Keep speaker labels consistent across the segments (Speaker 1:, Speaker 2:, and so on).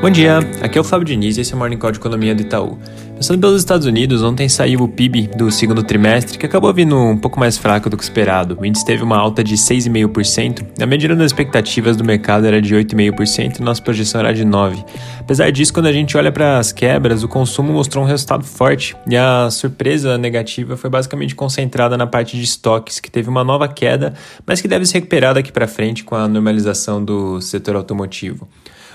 Speaker 1: Bom dia, aqui é o Fábio Diniz e esse é o Morning Call de Economia do Itaú. Pensando pelos Estados Unidos, ontem saiu o PIB do segundo trimestre, que acabou vindo um pouco mais fraco do que esperado. O índice teve uma alta de 6,5%, a medida das expectativas do mercado era de 8,5% e nossa projeção era de 9%. Apesar disso, quando a gente olha para as quebras, o consumo mostrou um resultado forte e a surpresa negativa foi basicamente concentrada na parte de estoques, que teve uma nova queda, mas que deve se recuperar daqui para frente com a normalização do setor automotivo.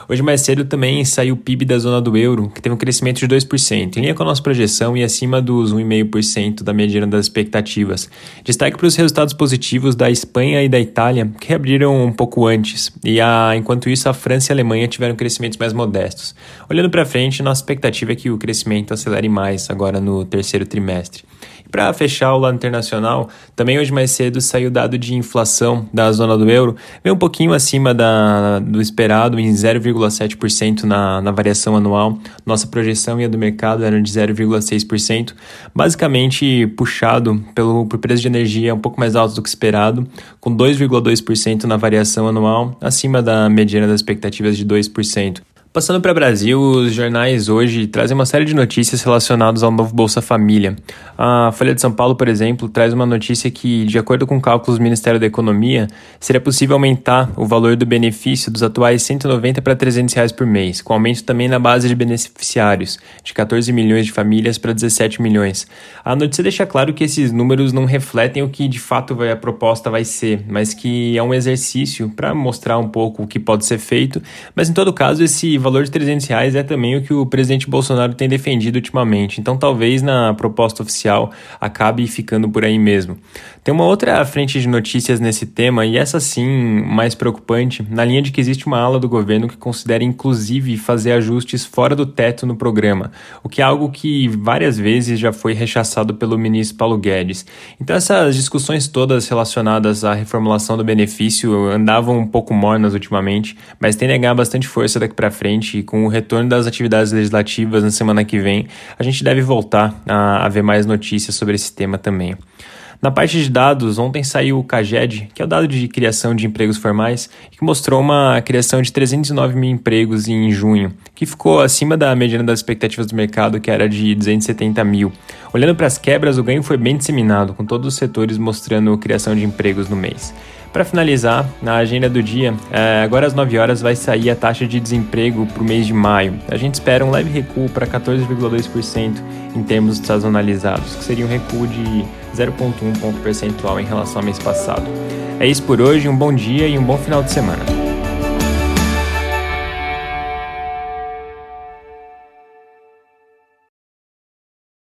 Speaker 1: Hoje mais cedo também saiu o PIB da zona do euro, que teve um crescimento de 2%, em linha com a nossa projeção e acima dos 1,5% da mediana das expectativas. Destaque para os resultados positivos da Espanha e da Itália, que reabriram um pouco antes, e a, enquanto isso a França e a Alemanha tiveram crescimentos mais modestos. Olhando para frente, nossa expectativa é que o crescimento acelere mais agora no terceiro trimestre. Para fechar o lado internacional, também hoje mais cedo saiu o dado de inflação da zona do euro, veio um pouquinho acima da, do esperado, em 0,7% na, na variação anual. Nossa projeção e a do mercado era de 0,6%, basicamente puxado pelo por preço de energia um pouco mais alto do que esperado, com 2,2% na variação anual, acima da mediana das expectativas de 2%. Passando para o Brasil, os jornais hoje trazem uma série de notícias relacionadas ao novo Bolsa Família. A Folha de São Paulo, por exemplo, traz uma notícia que, de acordo com cálculos do Ministério da Economia, seria possível aumentar o valor do benefício dos atuais 190 para 300 reais por mês, com aumento também na base de beneficiários, de 14 milhões de famílias para 17 milhões. A notícia deixa claro que esses números não refletem o que de fato a proposta vai ser, mas que é um exercício para mostrar um pouco o que pode ser feito, mas em todo caso esse valor de 300 reais é também o que o presidente Bolsonaro tem defendido ultimamente. Então, talvez na proposta oficial acabe ficando por aí mesmo. Tem uma outra frente de notícias nesse tema, e essa sim mais preocupante, na linha de que existe uma ala do governo que considera inclusive fazer ajustes fora do teto no programa, o que é algo que várias vezes já foi rechaçado pelo ministro Paulo Guedes. Então, essas discussões todas relacionadas à reformulação do benefício andavam um pouco mornas ultimamente, mas a ganhar bastante força daqui para frente frente, com o retorno das atividades legislativas na semana que vem, a gente deve voltar a, a ver mais notícias sobre esse tema também. Na parte de dados, ontem saiu o CAGED, que é o dado de criação de empregos formais, que mostrou uma criação de 309 mil empregos em junho, que ficou acima da mediana das expectativas do mercado, que era de 270 mil. Olhando para as quebras, o ganho foi bem disseminado, com todos os setores mostrando criação de empregos no mês. Para finalizar, na agenda do dia, é, agora às 9 horas vai sair a taxa de desemprego para o mês de maio. A gente espera um leve recuo para 14,2% em termos sazonalizados, que seria um recuo de 0,1 ponto percentual em relação ao mês passado. É isso por hoje, um bom dia e um bom final de semana.